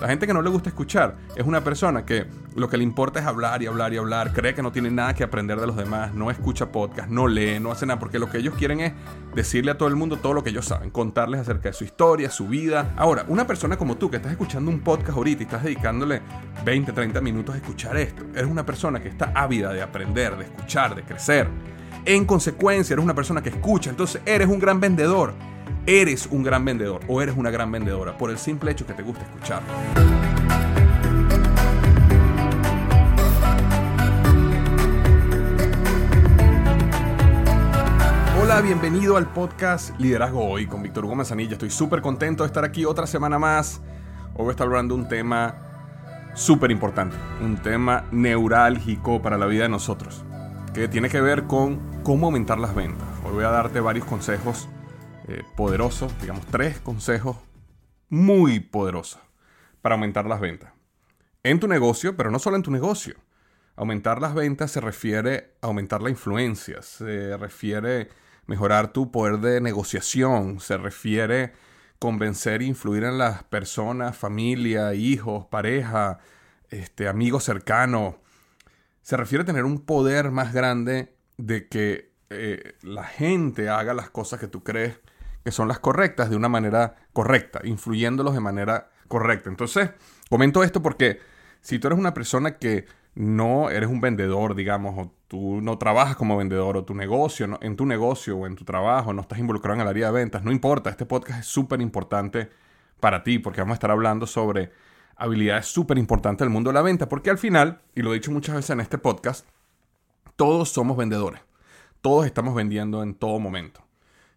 La gente que no le gusta escuchar es una persona que lo que le importa es hablar y hablar y hablar, cree que no tiene nada que aprender de los demás, no escucha podcast, no lee, no hace nada, porque lo que ellos quieren es decirle a todo el mundo todo lo que ellos saben, contarles acerca de su historia, su vida. Ahora, una persona como tú que estás escuchando un podcast ahorita y estás dedicándole 20, 30 minutos a escuchar esto, eres una persona que está ávida de aprender, de escuchar, de crecer. En consecuencia, eres una persona que escucha, entonces eres un gran vendedor eres un gran vendedor o eres una gran vendedora por el simple hecho que te gusta escuchar. Hola, bienvenido al podcast Liderazgo Hoy con Víctor Hugo Manzanilla. Estoy súper contento de estar aquí otra semana más. Hoy voy a estar hablando de un tema súper importante, un tema neurálgico para la vida de nosotros, que tiene que ver con cómo aumentar las ventas. Hoy voy a darte varios consejos eh, poderosos, digamos tres consejos muy poderosos para aumentar las ventas. En tu negocio, pero no solo en tu negocio. Aumentar las ventas se refiere a aumentar la influencia, se refiere mejorar tu poder de negociación, se refiere convencer e influir en las personas, familia, hijos, pareja, este, amigos cercanos. Se refiere a tener un poder más grande de que eh, la gente haga las cosas que tú crees que son las correctas de una manera correcta, influyéndolos de manera correcta. Entonces, comento esto porque si tú eres una persona que no eres un vendedor, digamos, o tú no trabajas como vendedor, o tu negocio, en tu negocio o en tu trabajo no estás involucrado en el área de ventas, no importa, este podcast es súper importante para ti porque vamos a estar hablando sobre habilidades súper importantes del mundo de la venta, porque al final, y lo he dicho muchas veces en este podcast, todos somos vendedores, todos estamos vendiendo en todo momento.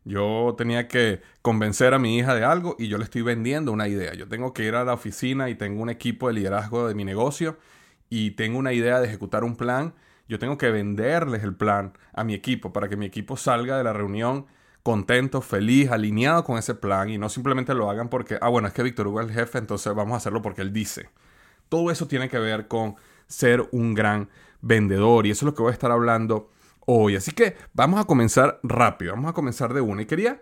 Yo tenía que convencer a mi hija de algo y yo le estoy vendiendo una idea. Yo tengo que ir a la oficina y tengo un equipo de liderazgo de mi negocio y tengo una idea de ejecutar un plan. Yo tengo que venderles el plan a mi equipo para que mi equipo salga de la reunión contento, feliz, alineado con ese plan y no simplemente lo hagan porque, ah, bueno, es que Víctor Hugo es el jefe, entonces vamos a hacerlo porque él dice. Todo eso tiene que ver con ser un gran vendedor y eso es lo que voy a estar hablando hoy. Así que vamos a comenzar rápido, vamos a comenzar de una. Y quería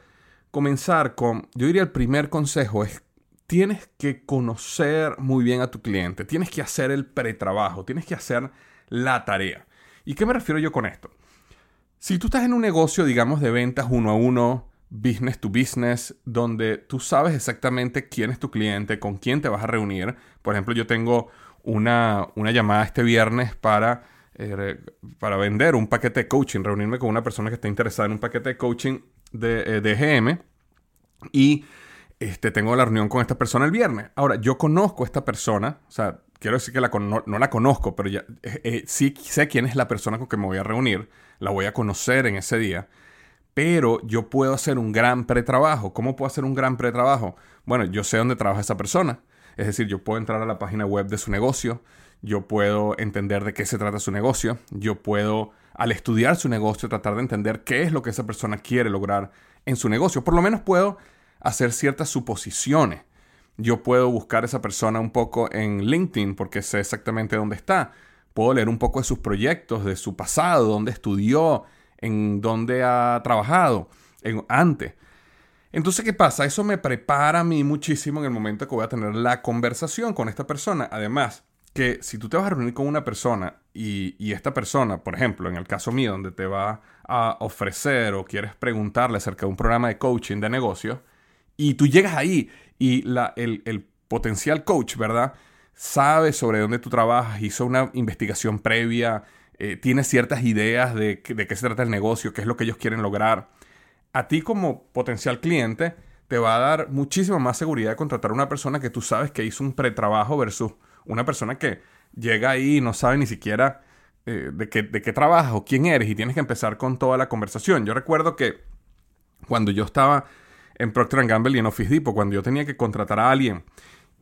comenzar con, yo diría el primer consejo es, tienes que conocer muy bien a tu cliente, tienes que hacer el pretrabajo, tienes que hacer la tarea. ¿Y qué me refiero yo con esto? Si tú estás en un negocio, digamos, de ventas uno a uno, business to business, donde tú sabes exactamente quién es tu cliente, con quién te vas a reunir. Por ejemplo, yo tengo una, una llamada este viernes para eh, para vender un paquete de coaching, reunirme con una persona que esté interesada en un paquete de coaching de, eh, y este, tengo la reunión con esta persona el viernes. Ahora, yo conozco a esta persona, o sea, quiero decir que la no, la conozco, pero ya, eh, sí sé quién es la persona con que me voy a reunir, la voy a conocer en ese día, pero yo puedo hacer un gran pretrabajo. ¿Cómo puedo hacer un gran pretrabajo? Bueno, yo sé dónde trabaja esa persona, es decir, yo puedo entrar a la página web de su negocio, yo puedo entender de qué se trata su negocio, yo puedo, al estudiar su negocio, tratar de entender qué es lo que esa persona quiere lograr en su negocio. Por lo menos puedo hacer ciertas suposiciones. Yo puedo buscar a esa persona un poco en LinkedIn porque sé exactamente dónde está. Puedo leer un poco de sus proyectos, de su pasado, dónde estudió, en dónde ha trabajado en, antes. Entonces, ¿qué pasa? Eso me prepara a mí muchísimo en el momento que voy a tener la conversación con esta persona. Además, que si tú te vas a reunir con una persona y, esta persona, por ejemplo, en el caso mío, donde te va a ofrecer o quieres preguntarle acerca de un programa de coaching de negocio, y tú llegas ahí y la, el, potencial coach, ¿verdad? Sabe sobre dónde tú trabajas, hizo una investigación previa, eh, tiene ciertas ideas de, de qué se trata el negocio, qué es lo que ellos quieren lograr. A ti como potencial cliente te va a dar muchísima más seguridad de contratar a una persona que tú sabes que hizo un pretrabajo versus una persona que llega ahí y no sabe ni siquiera eh, de, qué, de qué trabajas o quién eres y tienes que empezar con toda la conversación. Yo recuerdo que cuando yo estaba en Procter Gamble y en Office Depot, cuando yo tenía que contratar a alguien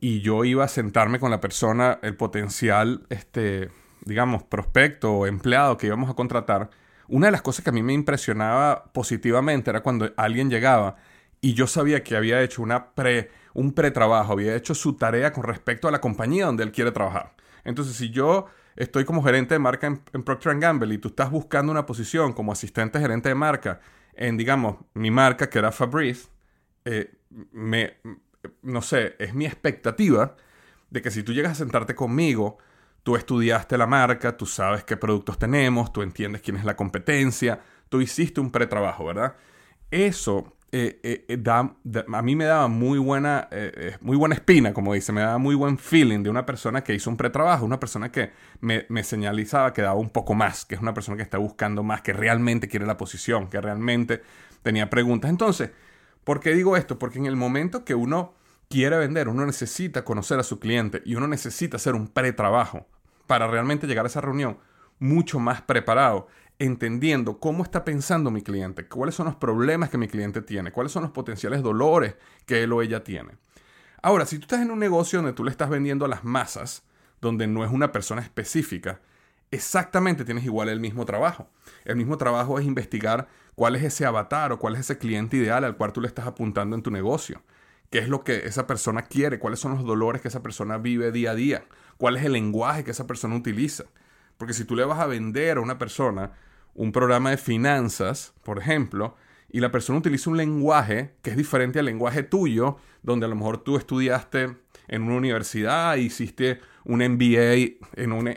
y yo iba a sentarme con la persona, el potencial, este, digamos, prospecto o empleado que íbamos a contratar, una de las cosas que a mí me impresionaba positivamente era cuando alguien llegaba y yo sabía que había hecho una pre un pretrabajo, había hecho su tarea con respecto a la compañía donde él quiere trabajar. Entonces, si yo estoy como gerente de marca en, Procter Gamble y tú estás buscando una posición como asistente gerente de marca en, digamos, mi marca que era Fabrice, eh, me, no sé, es mi expectativa de que si tú llegas a sentarte conmigo, tú estudiaste la marca, tú sabes qué productos tenemos, tú entiendes quién es la competencia, tú hiciste un pretrabajo, ¿verdad? Eso eh, eh, eh, a mí me daba muy buena, muy buena espina, como dice, me daba muy buen feeling de una persona que hizo un pretrabajo, una persona que me, me, señalizaba que daba un poco más, que es una persona que está buscando más, que realmente quiere la posición, que realmente tenía preguntas. Entonces, ¿por qué digo esto? Porque en el momento que uno quiere vender, uno necesita conocer a su cliente y uno necesita hacer un pretrabajo para realmente llegar a esa reunión mucho más preparado entendiendo cómo está pensando mi cliente, cuáles son los problemas que mi cliente tiene, cuáles son los potenciales dolores que él o ella tiene. Ahora, si tú estás en un negocio donde tú le estás vendiendo a las masas, donde no es una persona específica, exactamente tienes igual el mismo trabajo. El mismo trabajo es investigar cuál es ese avatar o cuál es ese cliente ideal al cual tú le estás apuntando en tu negocio. ¿Qué es lo que esa persona quiere? ¿Cuáles son los dolores que esa persona vive día a día? ¿Cuál es el lenguaje que esa persona utiliza? Porque si tú le vas a vender a una persona un programa de finanzas, por ejemplo, y la persona utiliza un lenguaje que es diferente al lenguaje tuyo, donde a lo mejor tú estudiaste en una universidad, hiciste un MBA en una,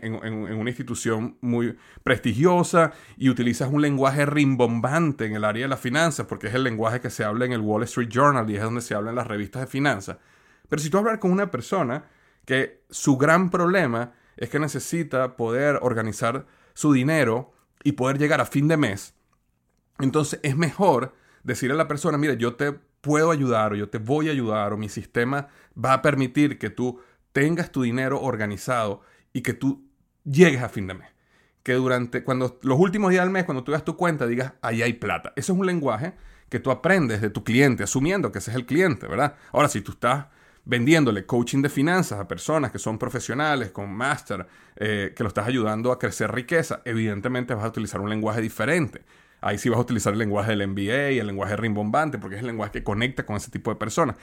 institución muy prestigiosa y utilizas un lenguaje rimbombante en el área de las finanzas, porque es el lenguaje que se habla en el Wall Street Journal y es donde se habla en las revistas de finanzas. Pero si tú hablas con una persona que su gran problema es que necesita poder organizar su dinero y poder llegar a fin de mes, entonces es mejor decirle a la persona, mira, yo te puedo ayudar o yo te voy a ayudar o mi sistema va a permitir que tú tengas tu dinero organizado y que tú llegues a fin de mes. Que durante, cuando los últimos días del mes, cuando tú veas tu cuenta, digas, ahí hay plata. Eso es un lenguaje que tú aprendes de tu cliente, asumiendo que ese es el cliente, ¿verdad? Ahora, si tú estás vendiéndole coaching de finanzas a personas que son profesionales, con máster, eh, que lo estás ayudando a crecer riqueza, evidentemente vas a utilizar un lenguaje diferente. Ahí sí vas a utilizar el lenguaje del MBA, el lenguaje rimbombante, porque es el lenguaje que conecta con ese tipo de personas.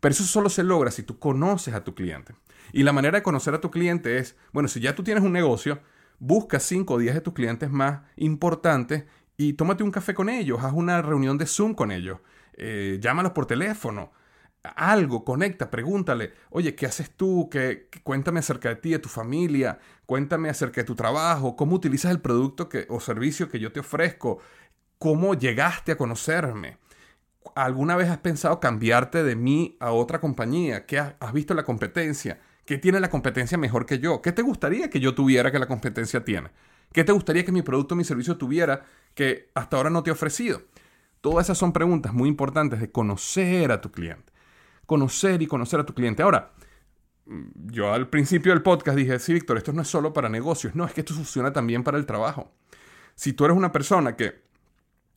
Pero eso solo se logra si tú conoces a tu cliente. Y la manera de conocer a tu cliente es, bueno, si ya tú tienes un negocio, busca 5 o 10 de tus clientes más importantes y tómate un café con ellos, haz una reunión de Zoom con ellos, eh, llámalos por teléfono, algo, conecta, pregúntale, oye, ¿qué haces tú? ¿Qué, cuéntame acerca de ti, de tu familia, cuéntame acerca de tu trabajo, cómo utilizas el producto que, o servicio que yo te ofrezco, cómo llegaste a conocerme. ¿Alguna vez has pensado cambiarte de mí a otra compañía? ¿Qué has, visto la competencia? ¿Qué tiene la competencia mejor que yo? ¿Qué te gustaría que yo tuviera que la competencia tiene? ¿Qué te gustaría que mi producto o mi servicio tuviera que hasta ahora no te he ofrecido? Todas esas son preguntas muy importantes de conocer a tu cliente conocer y conocer a tu cliente. Ahora, yo al principio del podcast dije, sí, Víctor, esto no es solo para negocios, no, es que esto funciona también para el trabajo. Si tú eres una persona que,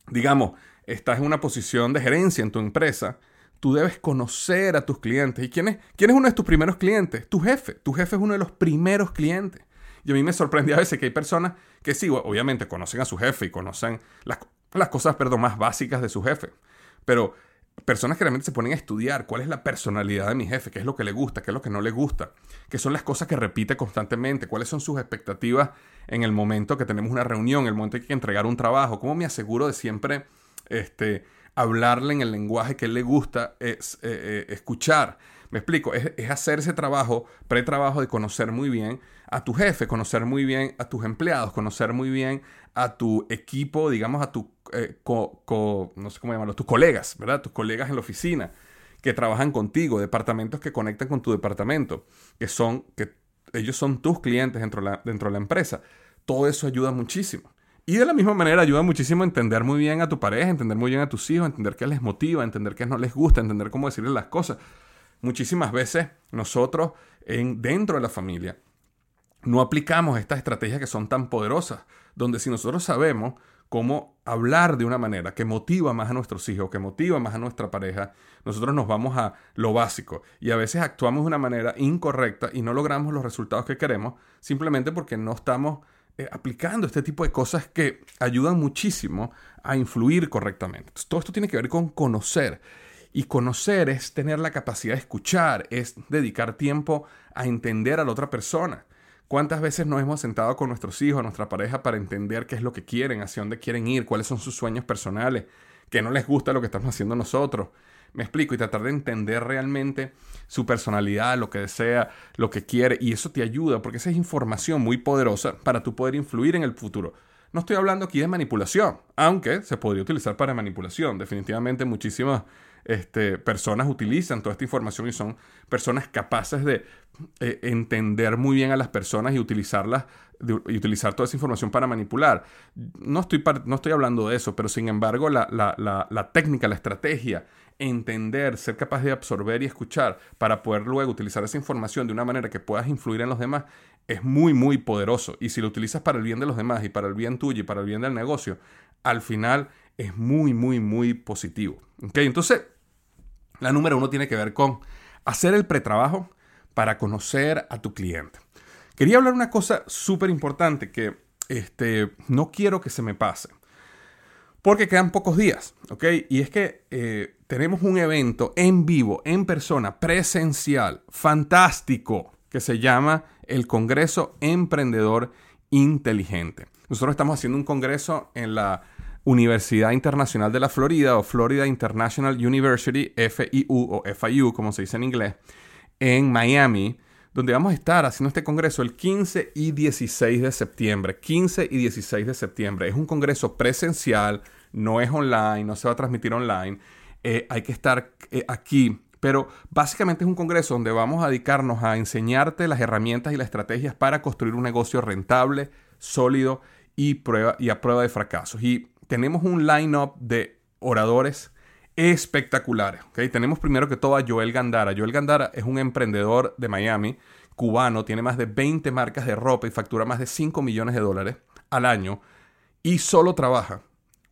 digamos, estás en una posición de gerencia en tu empresa, tú debes conocer a tus clientes. ¿Y quién es, quién es uno de tus primeros clientes? Tu jefe. Tu jefe es uno de los primeros clientes. Y a mí me sorprende a veces que hay personas que sí, obviamente conocen a su jefe y conocen las, las cosas, perdón, más básicas de su jefe. Pero personas que realmente se ponen a estudiar cuál es la personalidad de mi jefe, qué es lo que le gusta, qué es lo que no le gusta, qué son las cosas que repite constantemente, cuáles son sus expectativas en el momento que tenemos una reunión, en el momento que hay que entregar un trabajo, cómo me aseguro de siempre este, hablarle en el lenguaje que le gusta es, eh, eh, escuchar. Me explico, es, es hacer ese trabajo, pre-trabajo de conocer muy bien a tu jefe, conocer muy bien a tus empleados, conocer muy bien a tu equipo, digamos, a tu, eh, no sé cómo llamarlo, tus colegas, ¿verdad? Tus colegas en la oficina que trabajan contigo, departamentos que conectan con tu departamento, que son, que ellos son tus clientes dentro de la, dentro de la empresa. Todo eso ayuda muchísimo. Y de la misma manera ayuda muchísimo a entender muy bien a tu pareja, entender muy bien a tus hijos, entender qué les motiva, entender qué no les gusta, entender cómo decirles las cosas. Muchísimas veces nosotros en, dentro de la familia no aplicamos estas estrategias que son tan poderosas, donde si nosotros sabemos cómo hablar de una manera que motiva más a nuestros hijos, que motiva más a nuestra pareja, nosotros nos vamos a lo básico y a veces actuamos de una manera incorrecta y no logramos los resultados que queremos simplemente porque no estamos eh, aplicando este tipo de cosas que ayudan muchísimo a influir correctamente. todo esto tiene que ver con conocer. Y conocer es tener la capacidad de escuchar, es dedicar tiempo a entender a la otra persona. ¿Cuántas veces nos hemos sentado con nuestros hijos, nuestra pareja, para entender qué es lo que quieren, hacia dónde quieren ir, cuáles son sus sueños personales, que no les gusta lo que estamos haciendo nosotros? Me explico y tratar de entender realmente su personalidad, lo que desea, lo que quiere y eso te ayuda porque esa es información muy poderosa para tú poder influir en el futuro. No estoy hablando aquí de manipulación, aunque se podría utilizar para manipulación. Definitivamente muchísimas este, personas utilizan toda esta información y son personas capaces de eh, entender muy bien a las personas y utilizarlas y utilizar toda esa información para manipular. No estoy, no estoy hablando de eso, pero sin embargo la, la técnica, la estrategia, entender, ser capaz de absorber y escuchar para poder luego utilizar esa información de una manera que puedas influir en los demás es muy, muy poderoso. Y si lo utilizas para el bien de los demás y para el bien tuyo y para el bien del negocio, al final es muy, muy, muy positivo. Entonces, la número uno tiene que ver con hacer el pretrabajo para conocer a tu cliente. Quería hablar una cosa súper importante que este, no quiero que se me pase. Porque quedan pocos días, ¿ok? Y es que eh, tenemos un evento en vivo, en persona, presencial, fantástico, que se llama el Congreso Emprendedor Inteligente. Nosotros estamos haciendo un congreso en la Universidad Internacional de la Florida o Florida International University, FIU o FIU, como se dice en inglés, en Miami, donde vamos a estar haciendo este congreso el 15 y 16 de septiembre. 15 y 16 de septiembre. Es un congreso presencial, no es online, no se va a transmitir online. Eh, hay que estar eh, aquí. Pero básicamente es un congreso donde vamos a dedicarnos a enseñarte las herramientas y las estrategias para construir un negocio rentable, sólido y, a prueba de fracasos. Y tenemos un line-up de oradores espectaculares. ¿okay? Tenemos primero que todo a Joel Gandara. Joel Gandara es un emprendedor de Miami, cubano, tiene más de 20 marcas de ropa y factura más de 5 millones de dólares al año y solo trabaja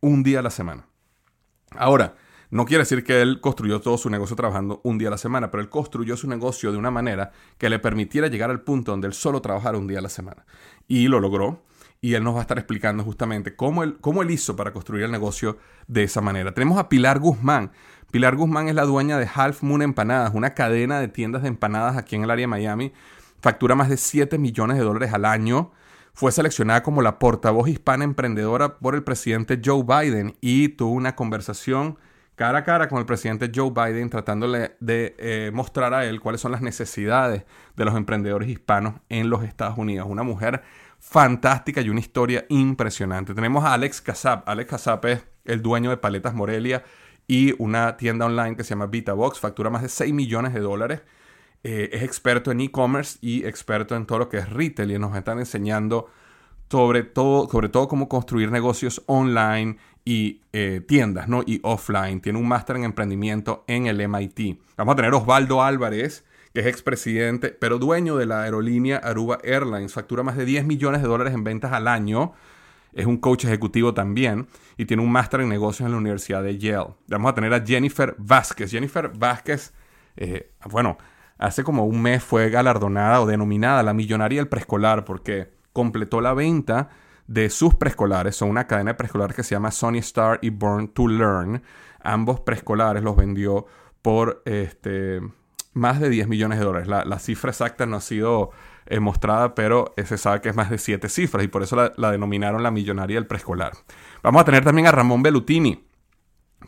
un día a la semana. Ahora, no quiere decir que él construyó todo su negocio trabajando un día a la semana, pero él construyó su negocio de una manera que le permitiera llegar al punto donde él solo trabajara un día a la semana. Y lo logró y él nos va a estar explicando justamente cómo él, cómo él hizo para construir el negocio de esa manera. Tenemos a Pilar Guzmán. Pilar Guzmán es la dueña de Half Moon Empanadas, una cadena de tiendas de empanadas aquí en el área de Miami. Factura más de 7 millones de dólares al año. Fue seleccionada como la portavoz hispana emprendedora por el presidente Joe Biden y tuvo una conversación cara a cara con el presidente Joe Biden tratándole de eh, mostrar a él cuáles son las necesidades de los emprendedores hispanos en los Estados Unidos. Una mujer fantástica y una historia impresionante. Tenemos a Alex Casap. Alex Casap es el dueño de Paletas Morelia y una tienda online que se llama VitaBox. Factura más de 6 millones de dólares. Eh, es experto en e-commerce y experto en todo lo que es retail y nos están enseñando sobre todo, sobre todo cómo construir negocios online y eh, tiendas, ¿no? Y offline. Tiene un máster en emprendimiento en el MIT. Vamos a tener Osvaldo Álvarez, que es expresidente, pero dueño de la aerolínea Aruba Airlines. Factura más de 10 millones de dólares en ventas al año. Es un coach ejecutivo también y tiene un máster en negocios en la Universidad de Yale. Vamos a tener a Jennifer Vázquez. Jennifer Vázquez, eh, bueno, hace como un mes fue galardonada o denominada la millonaria del preescolar porque completó la venta de sus preescolares. Son una cadena de preescolares que se llama Sony Star y Born to Learn. Ambos preescolares los vendió por este, más de 10 millones de dólares. La, cifra exacta no ha sido eh, mostrada, pero se sabe que es más de 7 cifras y por eso la, denominaron la millonaria del preescolar. Vamos a tener también a Ramón Bellutini,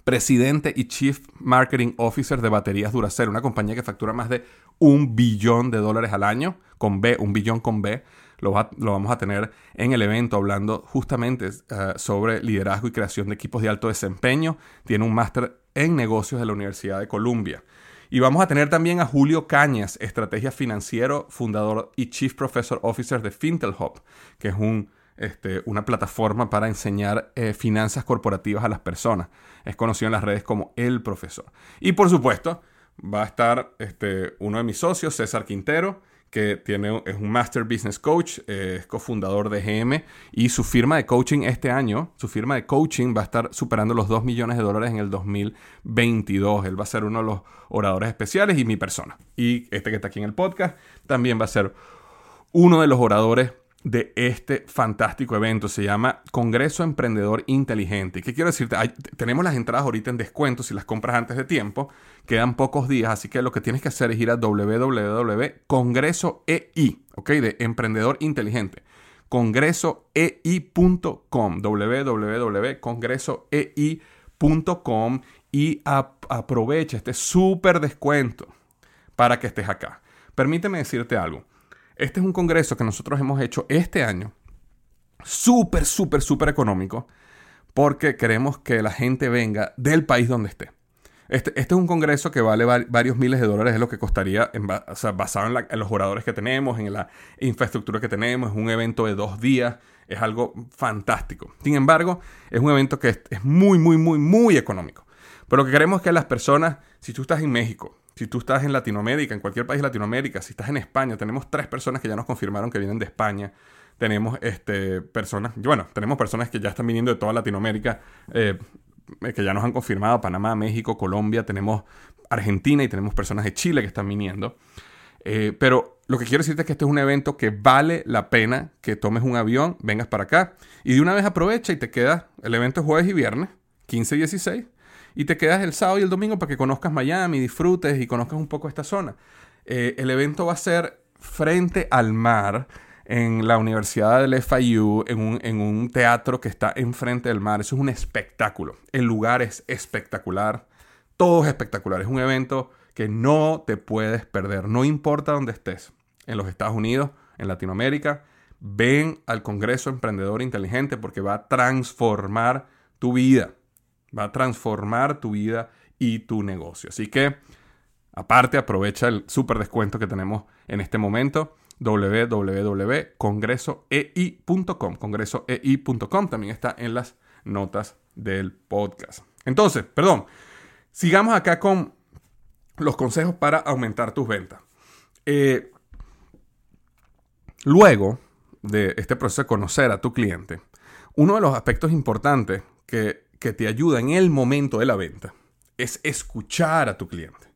presidente y Chief Marketing Officer de Baterías Duracell, una compañía que factura más de un billón de dólares al año, con B, un billón con B. Lo, vamos a tener en el evento hablando justamente eh, sobre liderazgo y creación de equipos de alto desempeño. Tiene un máster en negocios de la Universidad de Columbia. Y vamos a tener también a Julio Cañas, estrategia financiero, fundador y Chief Professor Officer de Fintelhop, que es un, este, una plataforma para enseñar eh, finanzas corporativas a las personas. Es conocido en las redes como El Profesor. Y por supuesto, va a estar este, uno de mis socios, César Quintero, que tiene, es un Master Business Coach, eh, es cofundador de GM y su firma de coaching este año, su firma de coaching va a estar superando los 2 millones de dólares en el 2022. Él va a ser uno de los oradores especiales y mi persona. Y este que está aquí en el podcast también va a ser uno de los oradores de este fantástico evento. Se llama Congreso Emprendedor Inteligente. ¿Qué quiero decirte? tenemos las entradas ahorita en descuento si las compras antes de tiempo. Quedan pocos días, así que lo que tienes que hacer es ir a www.congresoei, ¿ok? De Emprendedor Inteligente. Congresoei.com, www.congresoei.com y aprovecha este súper descuento para que estés acá. Permíteme decirte algo. Este es un congreso que nosotros hemos hecho este año, súper, súper, súper económico, porque queremos que la gente venga del país donde esté. Este, este, es un congreso que vale varios miles de dólares, es lo que costaría, basado en, los oradores que tenemos, en la infraestructura que tenemos. Es un evento de dos días, es algo fantástico. Sin embargo, es un evento que es, es muy, muy, muy, muy económico. Pero lo que queremos es que las personas, si tú estás en México, si tú estás en Latinoamérica, en cualquier país de Latinoamérica, si estás en España, tenemos tres personas que ya nos confirmaron que vienen de España. Tenemos este, personas, bueno, tenemos personas que ya están viniendo de toda Latinoamérica. Eh, eh, que ya nos han confirmado, Panamá, México, Colombia, tenemos Argentina y tenemos personas de Chile que están viniendo. Eh, pero lo que quiero decirte es que este es un evento que vale la pena que tomes un avión, vengas para acá y de una vez aprovecha y te quedas, el evento es jueves y viernes, 15 y 16, y te quedas el sábado y el domingo para que conozcas Miami, disfrutes y conozcas un poco esta zona. Eh, el evento va a ser frente al mar en la Universidad del FIU, en un, en un teatro que está enfrente del mar. Eso es un espectáculo. El lugar es espectacular. Todo es espectacular. Es un evento que no te puedes perder. No importa dónde estés. En los Estados Unidos, en Latinoamérica. Ven al Congreso Emprendedor Inteligente porque va a transformar tu vida. Va a transformar tu vida y tu negocio. Así que, aparte, aprovecha el súper descuento que tenemos en este momento www.congresoei.com. Congresoei.com también está en las notas del podcast. Entonces, perdón, sigamos acá con los consejos para aumentar tus ventas. Eh, luego de este proceso de conocer a tu cliente, uno de los aspectos importantes que, que te ayuda en el momento de la venta es escuchar a tu cliente.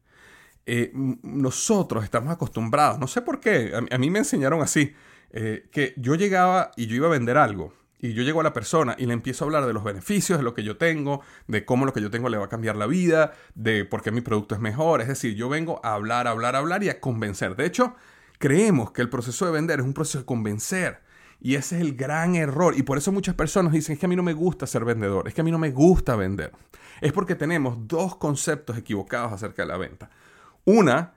Eh, nosotros estamos acostumbrados, no sé por qué, a, mí me enseñaron así, eh, que yo llegaba y yo iba a vender algo. Y yo llego a la persona y le empiezo a hablar de los beneficios, de lo que yo tengo, de cómo lo que yo tengo le va a cambiar la vida, de por qué mi producto es mejor. Es decir, yo vengo a hablar, hablar, a hablar y a convencer. De hecho, creemos que el proceso de vender es un proceso de convencer. Y ese es el gran error. Y por eso muchas personas dicen, es que a mí no me gusta ser vendedor, es que a mí no me gusta vender. Es porque tenemos dos conceptos equivocados acerca de la venta. Una,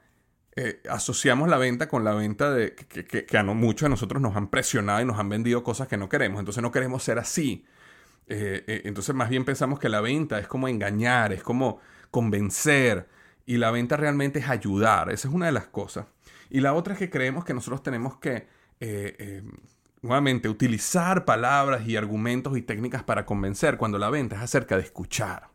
eh, asociamos la venta con la venta de que, a muchos de nosotros nos han presionado y nos han vendido cosas que no queremos. Entonces no queremos ser así. Eh, eh, entonces más bien pensamos que la venta es como engañar, es como convencer. Y la venta realmente es ayudar. Esa es una de las cosas. Y la otra es que creemos que nosotros tenemos que, nuevamente, utilizar palabras y argumentos y técnicas para convencer cuando la venta es acerca de escuchar.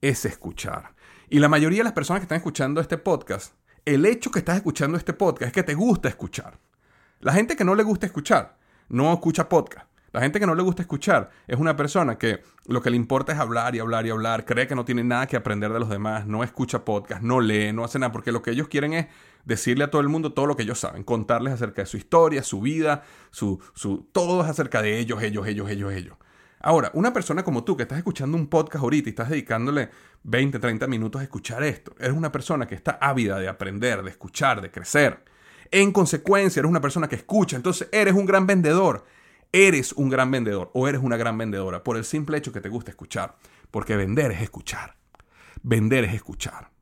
Es escuchar. Y la mayoría de las personas que están escuchando este podcast, el hecho que estás escuchando este podcast es que te gusta escuchar. La gente que no le gusta escuchar, no escucha podcast. La gente que no le gusta escuchar es una persona que lo que le importa es hablar y hablar y hablar, cree que no tiene nada que aprender de los demás, no escucha podcast, no lee, no hace nada, porque lo que ellos quieren es decirle a todo el mundo todo lo que ellos saben, contarles acerca de su historia, su vida, su, su, todo es acerca de ellos, ellos, ellos, ellos, ellos. Ahora, una persona como tú que estás escuchando un podcast ahorita y estás dedicándole 20, 30 minutos a escuchar esto, eres una persona que está ávida de aprender, de escuchar, de crecer. En consecuencia, eres una persona que escucha, entonces eres un gran vendedor. Eres un gran vendedor o eres una gran vendedora por el simple hecho que te gusta escuchar. Porque vender es escuchar. Vender es escuchar.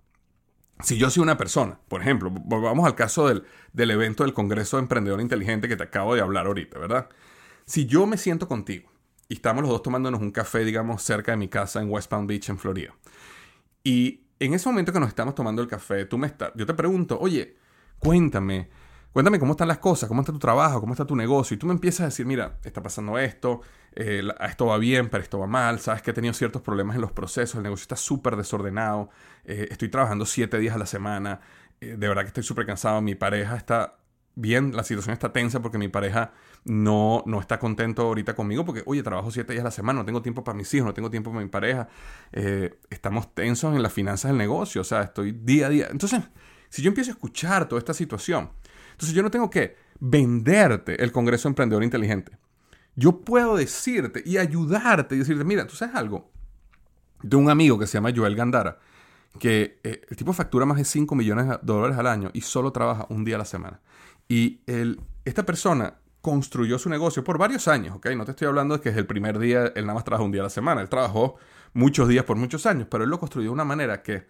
Si yo soy una persona, por ejemplo, vamos al caso del, del evento del Congreso de Emprendedor Inteligente que te acabo de hablar ahorita, ¿verdad? Si yo me siento contigo y estamos los dos tomándonos un café, digamos, cerca de mi casa en West Palm Beach, en Florida. Y en ese momento que nos estamos tomando el café, tú me estás, yo te pregunto, oye, cuéntame, cuéntame cómo están las cosas, cómo está tu trabajo, cómo está tu negocio. Y tú me empiezas a decir, mira, está pasando esto, eh, esto va bien, pero esto va mal, sabes que he tenido ciertos problemas en los procesos, el negocio está súper desordenado, eh, estoy trabajando siete días a la semana, eh, de verdad que estoy súper cansado, mi pareja está bien, la situación está tensa porque mi pareja no, no está contento ahorita conmigo porque, oye, trabajo siete días a la semana, no tengo tiempo para mis hijos, no tengo tiempo para mi pareja, eh, estamos tensos en las finanzas del negocio, o sea, estoy día a día. Entonces, si yo empiezo a escuchar toda esta situación, entonces yo no tengo que venderte el Congreso Emprendedor Inteligente. Yo puedo decirte y ayudarte y decirte, mira, tú sabes algo, de un amigo que se llama Joel Gandara, que eh, el tipo factura más de 5 millones de dólares al año y solo trabaja un día a la semana. Y esta persona construyó su negocio por varios años, ¿ok? No te estoy hablando de que es el primer día, él nada más trabajó un día a la semana, él trabajó muchos días por muchos años, pero él lo construyó de una manera que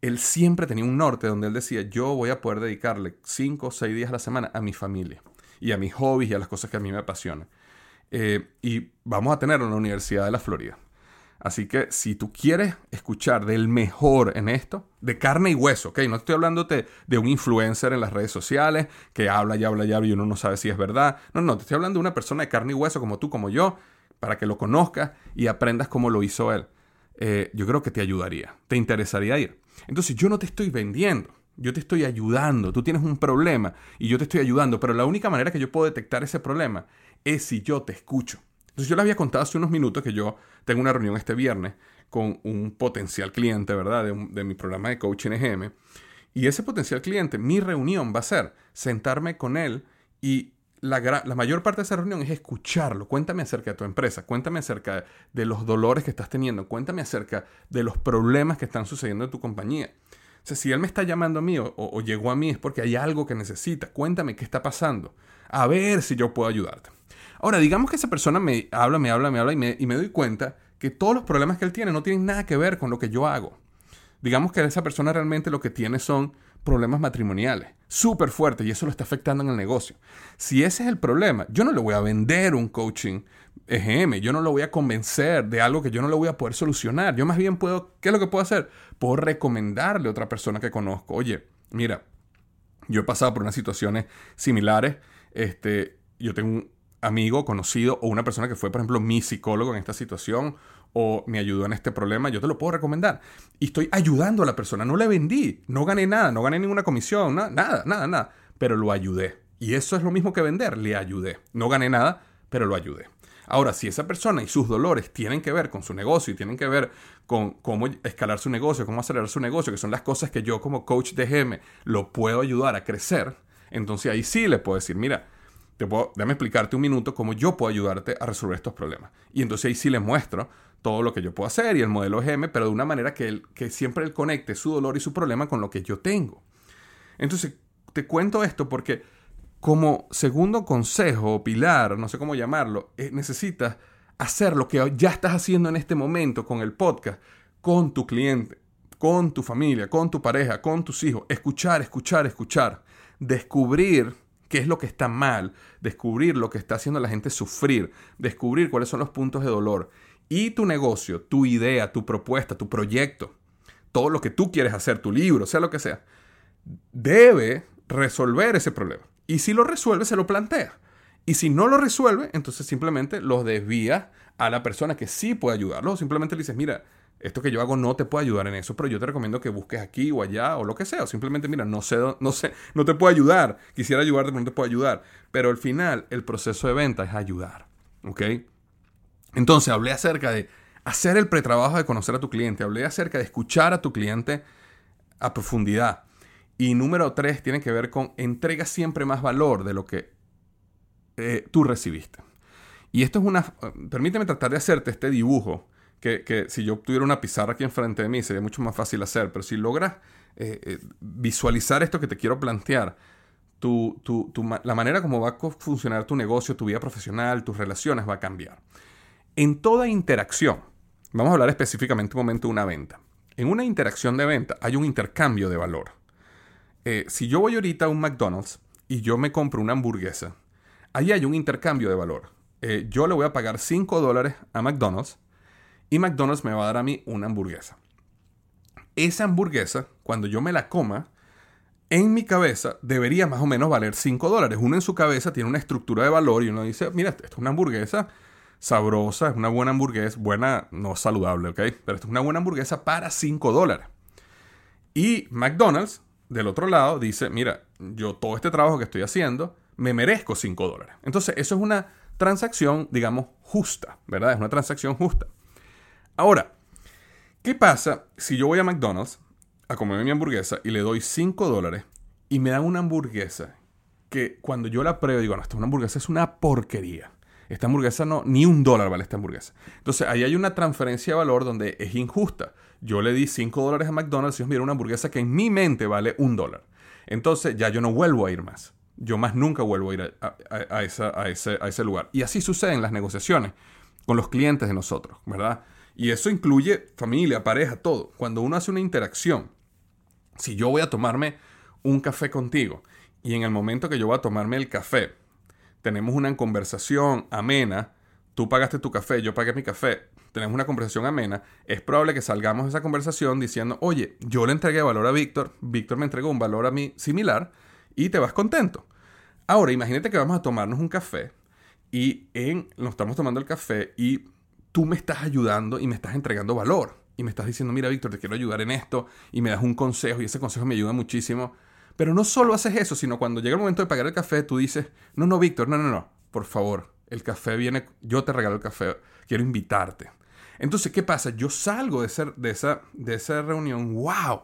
él siempre tenía un norte donde él decía, yo voy a poder dedicarle cinco o seis días a la semana a mi familia y a mis hobbies y a las cosas que a mí me apasionan. Eh, y vamos a tenerlo en la Universidad de la Florida. Así que si tú quieres escuchar del mejor en esto, de carne y hueso, ¿ok? No estoy hablando de un influencer en las redes sociales que habla y habla y habla y uno no sabe si es verdad. No, no, te estoy hablando de una persona de carne y hueso como tú, como yo, para que lo conozcas y aprendas cómo lo hizo él. Eh, yo creo que te ayudaría, te interesaría ir. Entonces yo no te estoy vendiendo, yo te estoy ayudando. Tú tienes un problema y yo te estoy ayudando, pero la única manera que yo puedo detectar ese problema es si yo te escucho. Entonces yo le había contado hace unos minutos que yo tengo una reunión este viernes con un potencial cliente, ¿verdad? De, mi programa de coaching EGM. Y ese potencial cliente, mi reunión va a ser sentarme con él y la, mayor parte de esa reunión es escucharlo. Cuéntame acerca de tu empresa, cuéntame acerca de los dolores que estás teniendo, cuéntame acerca de los problemas que están sucediendo en tu compañía. Si él me está llamando a mí o, o llegó a mí es porque hay algo que necesita. Cuéntame qué está pasando. A ver si yo puedo ayudarte. Ahora, digamos que esa persona me habla, me habla, me habla y me, y me doy cuenta que todos los problemas que él tiene no tienen nada que ver con lo que yo hago. Digamos que esa persona realmente lo que tiene son problemas matrimoniales súper fuertes y eso lo está afectando en el negocio. Si ese es el problema, yo no le voy a vender un coaching EGM, yo no lo voy a convencer de algo que yo no lo voy a poder solucionar. Yo más bien puedo, ¿qué es lo que puedo hacer? Puedo recomendarle a otra persona que conozco, oye, mira, yo he pasado por unas situaciones similares, este, yo tengo un, amigo, conocido o una persona que fue, por ejemplo, mi psicólogo en esta situación o me ayudó en este problema, yo te lo puedo recomendar. Y estoy ayudando a la persona, no le vendí, no gané nada, no gané ninguna comisión, nada, nada, nada, pero lo ayudé. Y eso es lo mismo que vender, le ayudé. No gané nada, pero lo ayudé. Ahora, si esa persona y sus dolores tienen que ver con su negocio y tienen que ver con cómo escalar su negocio, cómo acelerar su negocio, que son las cosas que yo como coach de GM lo puedo ayudar a crecer, entonces ahí sí le puedo decir, mira, te puedo, déjame explicarte un minuto cómo yo puedo ayudarte a resolver estos problemas. Y entonces ahí sí le muestro todo lo que yo puedo hacer y el modelo GM, pero de una manera que, él, que siempre él conecte su dolor y su problema con lo que yo tengo. Entonces, te cuento esto porque como segundo consejo o pilar, no sé cómo llamarlo, eh, necesitas hacer lo que ya estás haciendo en este momento con el podcast, con tu cliente, con tu familia, con tu pareja, con tus hijos. Escuchar, escuchar, escuchar. Descubrir qué es lo que está mal, descubrir lo que está haciendo a la gente sufrir, descubrir cuáles son los puntos de dolor. Y tu negocio, tu idea, tu propuesta, tu proyecto, todo lo que tú quieres hacer, tu libro, sea lo que sea, debe resolver ese problema. Y si lo resuelve, se lo plantea. Y si no lo resuelve, entonces simplemente lo desvía a la persona que sí puede ayudarlo. Simplemente le dices, mira, esto que yo hago no te puede ayudar en eso, pero yo te recomiendo que busques aquí o allá o lo que sea. O simplemente, mira, no sé, no sé, no te puedo ayudar. Quisiera ayudarte, pero no te puedo ayudar. Pero al final, el proceso de venta es ayudar. ¿Ok? Entonces, hablé acerca de hacer el pretrabajo de conocer a tu cliente. Hablé acerca de escuchar a tu cliente a profundidad. Y número tres tiene que ver con entrega siempre más valor de lo que eh, tú recibiste. Y esto es una... Permíteme tratar de hacerte este dibujo que, si yo tuviera una pizarra aquí enfrente de mí sería mucho más fácil hacer, pero si logras eh, eh, visualizar esto que te quiero plantear, tu, la manera como va a funcionar tu negocio, tu vida profesional, tus relaciones va a cambiar. En toda interacción, vamos a hablar específicamente un momento de una venta. En una interacción de venta hay un intercambio de valor. Eh, si yo voy ahorita a un McDonald's y yo me compro una hamburguesa, ahí hay un intercambio de valor. yo le voy a pagar 5 dólares a McDonald's y McDonald's me va a dar a mí una hamburguesa. Esa hamburguesa, cuando yo me la coma, en mi cabeza debería más o menos valer 5 dólares. Uno en su cabeza tiene una estructura de valor y uno dice, mira, esto es una hamburguesa sabrosa, es una buena hamburguesa, buena, no saludable, ¿ok? Pero esto es una buena hamburguesa para 5 dólares. Y McDonald's, del otro lado, dice, mira, yo todo este trabajo que estoy haciendo, me merezco 5 dólares. Entonces, eso es una transacción, digamos, justa, ¿verdad? Es una transacción justa. Ahora, ¿qué pasa si yo voy a McDonald's a comerme mi hamburguesa y le doy 5 dólares y me dan una hamburguesa que cuando yo la pruebo digo, no, esta hamburguesa es una porquería. Esta hamburguesa no, ni un dólar vale esta hamburguesa. Entonces ahí hay una transferencia de valor donde es injusta. Yo le di 5 dólares a McDonald's y ellos me dieron una hamburguesa que en mi mente vale un dólar. Entonces ya yo no vuelvo a ir más. yo más nunca vuelvo a ir a, ese, a ese lugar. Y así sucede en las negociaciones con los clientes de nosotros, ¿verdad? Y eso incluye familia, pareja, todo. Cuando uno hace una interacción, si yo voy a tomarme un café contigo y en el momento que yo voy a tomarme el café, tenemos una conversación amena, tú pagaste tu café, yo pagué mi café, tenemos una conversación amena, es probable que salgamos de esa conversación diciendo, oye, yo le entregué valor a Víctor, Víctor me entregó un valor a mí similar y te vas contento. Ahora, imagínate que vamos a tomarnos un café y en, nos estamos tomando el café y tú me estás ayudando y me estás entregando valor. Y me estás diciendo, mira, Víctor, te quiero ayudar en esto y me das un consejo y ese consejo me ayuda muchísimo. Pero no solo haces eso, sino cuando llega el momento de pagar el café, tú dices, no, no, Víctor, no, no, no, por favor, el café viene, yo te regalo el café, quiero invitarte. Entonces, ¿qué pasa? Yo salgo de, ser, de, esa, de esa reunión, wow,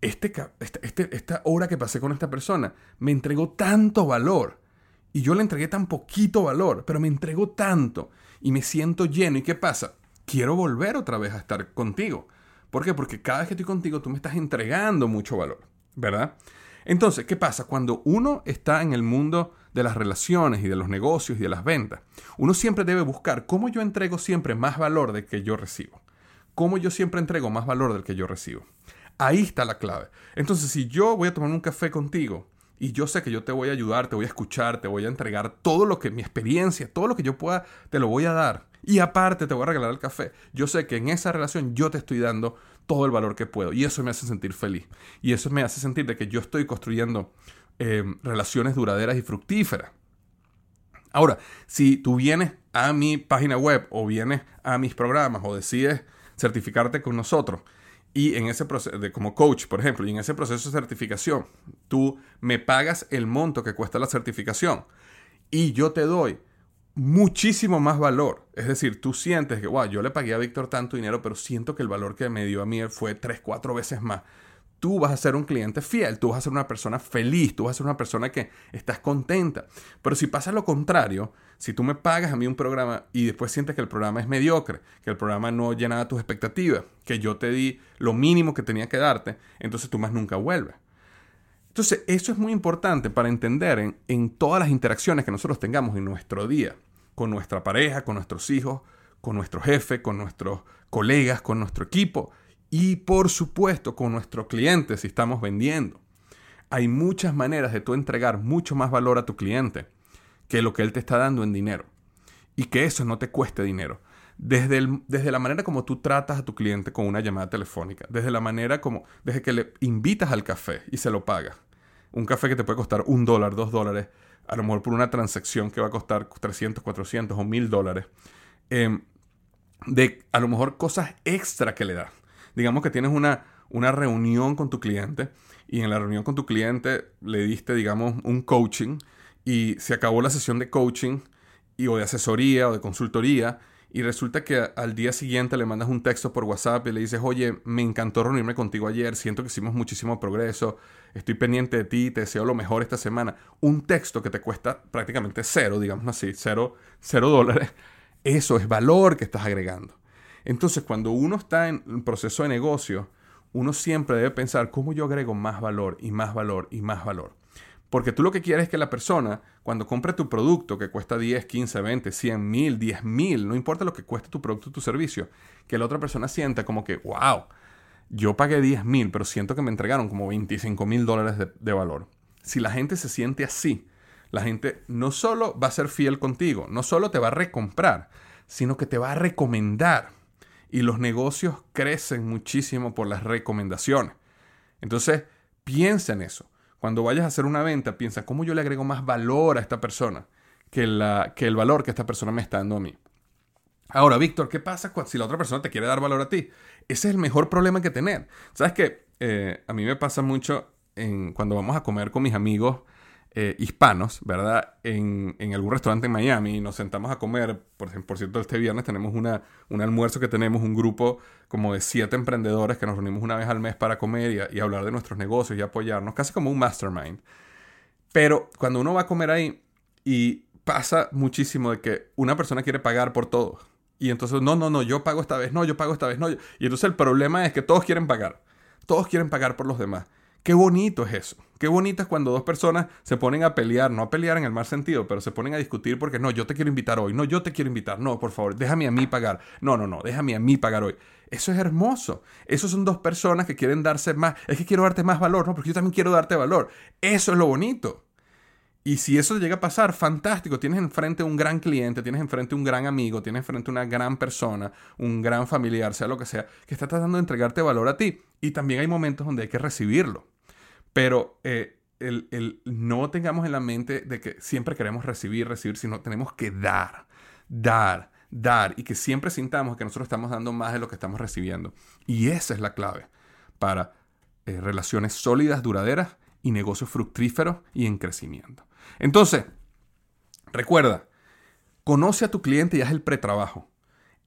este, este, este, esta hora que pasé con esta persona me entregó tanto valor. Y yo le entregué tan poquito valor, pero me entregó tanto. Y me siento lleno. ¿Y qué pasa? Quiero volver otra vez a estar contigo. ¿Por qué? Porque cada vez que estoy contigo tú me estás entregando mucho valor. ¿verdad? Entonces, ¿qué pasa? Cuando uno está en el mundo de las relaciones y de los negocios y de las ventas, uno siempre debe buscar cómo yo entrego siempre más valor del que yo recibo. Cómo yo siempre entrego más valor del que yo recibo. Ahí está la clave. Entonces, si yo voy a tomar un café contigo y yo sé que yo te voy a ayudar, te voy a escuchar, te voy a entregar todo lo que mi experiencia, todo lo que yo pueda, te lo voy a dar. Y aparte te voy a regalar el café. Yo sé que en esa relación yo te estoy dando todo el valor que puedo. Y eso me hace sentir feliz. Y eso me hace sentir de que yo estoy construyendo eh, relaciones duraderas y fructíferas. Ahora, si tú vienes a mi página web o vienes a mis programas o decides certificarte con nosotros y en ese proceso, de, como coach, por ejemplo, y en ese proceso de certificación, tú me pagas el monto que cuesta la certificación y yo te doy muchísimo más valor. Es decir, tú sientes que, wow, yo le pagué a Víctor tanto dinero, pero siento que el valor que me dio a mí fue tres, cuatro veces más. Tú vas a ser un cliente fiel, tú vas a ser una persona feliz, tú vas a ser una persona que estás contenta. Pero si pasa lo contrario, si tú me pagas a mí un programa y después sientes que el programa es mediocre, que el programa no llenaba tus expectativas, que yo te di lo mínimo que tenía que darte, entonces tú más nunca vuelves. Entonces, eso es muy importante para entender en, todas las interacciones que nosotros tengamos en nuestro día, con nuestra pareja, con nuestros hijos, con nuestro jefe, con nuestros colegas, con nuestro equipo y por supuesto con nuestros clientes si estamos vendiendo. Hay muchas maneras de tú entregar mucho más valor a tu cliente que lo que él te está dando en dinero. Y que eso no te cueste dinero. Desde, desde la manera como tú tratas a tu cliente con una llamada telefónica, desde la manera como, desde que le invitas al café y se lo pagas. Un café que te puede costar un dólar, dos dólares, a lo mejor por una transacción que va a costar 300, 400 o 1000 dólares. Em, de a lo mejor cosas extra que le das. Digamos que tienes una, una reunión con tu cliente y en la reunión con tu cliente le diste, digamos, un coaching y se acabó la sesión de coaching y, o de asesoría o de consultoría y resulta que al día siguiente le mandas un texto por WhatsApp y le dices, oye, me encantó reunirme contigo ayer, siento que hicimos muchísimo progreso, estoy pendiente de ti, te deseo lo mejor esta semana. Un texto que te cuesta prácticamente cero, digamos así, cero, cero dólares, eso es valor que estás agregando. Entonces, cuando uno está en un proceso de negocio, uno siempre debe pensar cómo yo agrego más valor y más valor y más valor. Porque tú lo que quieres es que la persona, cuando compre tu producto que cuesta 10, 15, 20, 100 mil, 10 mil, no importa lo que cueste tu producto o tu servicio, que la otra persona sienta como que, wow, yo pagué 10 mil, pero siento que me entregaron como 25 mil dólares de, de valor. Si la gente se siente así, la gente no solo va a ser fiel contigo, no solo te va a recomprar, sino que te va a recomendar. Y los negocios crecen muchísimo por las recomendaciones. Entonces, piensa en eso. Cuando vayas a hacer una venta, piensa cómo yo le agrego más valor a esta persona que, la, que el valor que esta persona me está dando a mí. Ahora, Víctor, ¿qué pasa si la otra persona te quiere dar valor a ti? Ese es el mejor problema que tener. ¿Sabes qué? Eh, a mí me pasa mucho en, cuando vamos a comer con mis amigos eh, hispanos, ¿verdad? En, algún restaurante en Miami y nos sentamos a comer. Por, por cierto, este viernes tenemos una, un almuerzo que tenemos, un grupo como de siete emprendedores que nos reunimos una vez al mes para comer y, hablar de nuestros negocios y apoyarnos, casi como un mastermind. Pero cuando uno va a comer ahí y pasa muchísimo de que una persona quiere pagar por todo. Y entonces, no, no, no, yo pago esta vez, no, yo pago esta vez, no. Y entonces el problema es que todos quieren pagar. Todos quieren pagar por los demás. Qué bonito es eso. Qué bonito es cuando dos personas se ponen a pelear, no a pelear en el mal sentido, pero se ponen a discutir porque no, yo te quiero invitar hoy, no, yo te quiero invitar, no, por favor, déjame a mí pagar, no, no, no, déjame a mí pagar hoy. Eso es hermoso. Esos son dos personas que quieren darse más, es que quiero darte más valor, no, porque yo también quiero darte valor. Eso es lo bonito. Y si eso llega a pasar, fantástico. Tienes enfrente un gran cliente, tienes enfrente un gran amigo, tienes enfrente una gran persona, un gran familiar, sea lo que sea, que está tratando de entregarte valor a ti. Y también hay momentos donde hay que recibirlo. Pero eh, el, no tengamos en la mente de que siempre queremos recibir, recibir, sino tenemos que dar, dar, dar. Y que siempre sintamos que nosotros estamos dando más de lo que estamos recibiendo. Y esa es la clave para eh, relaciones sólidas, duraderas y negocios fructíferos y en crecimiento. Entonces, recuerda, conoce a tu cliente y haz el pretrabajo.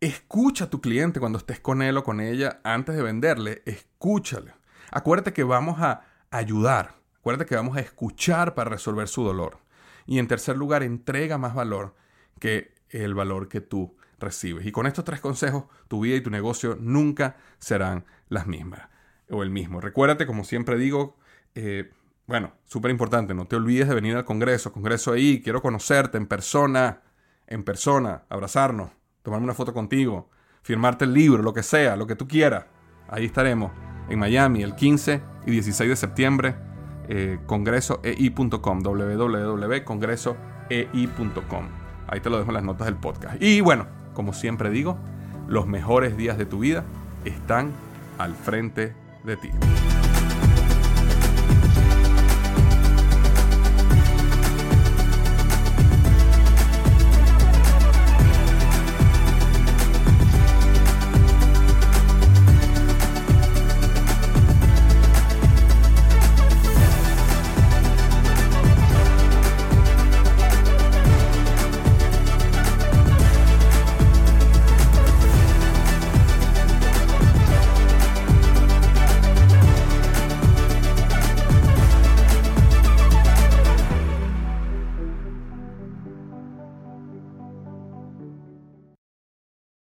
Escucha a tu cliente cuando estés con él o con ella antes de venderle. Escúchale. Acuérdate que vamos a ayudar. Acuérdate que vamos a escuchar para resolver su dolor. Y en tercer lugar, entrega más valor que el valor que tú recibes. Y con estos tres consejos, tu vida y tu negocio nunca serán las mismas o el mismo. Recuérdate, como siempre digo, eh, bueno, súper importante, no te olvides de venir al Congreso, Congreso ahí, quiero conocerte en persona, en persona, abrazarnos, tomarme una foto contigo, firmarte el libro, lo que sea, lo que tú quieras. Ahí estaremos, en Miami, el 15 y 16 de septiembre, eh, congresoei.com, www.congresoei.com. Ahí te lo dejo en las notas del podcast. Y bueno, como siempre digo, los mejores días de tu vida están al frente de ti.